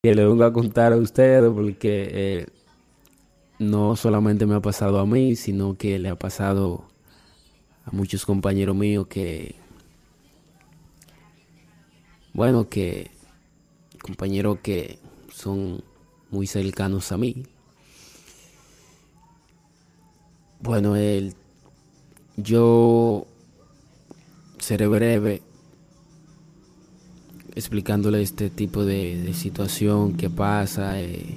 que le vengo a contar a ustedes porque eh, no solamente me ha pasado a mí, sino que le ha pasado a muchos compañeros míos que, bueno, que compañeros que son muy cercanos a mí. Bueno, el, yo seré breve explicándole este tipo de, situación que pasa. Eh,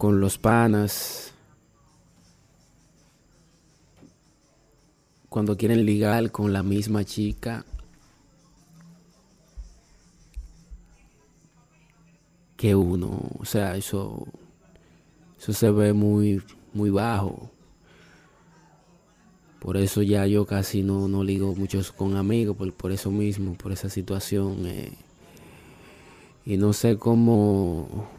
con los panas, cuando quieren ligar con la misma chica, que uno, o sea, eso, eso se ve muy, muy bajo. Por eso ya yo casi no, no ligo muchos con amigos, por, por eso mismo, por esa situación. Eh, y no sé cómo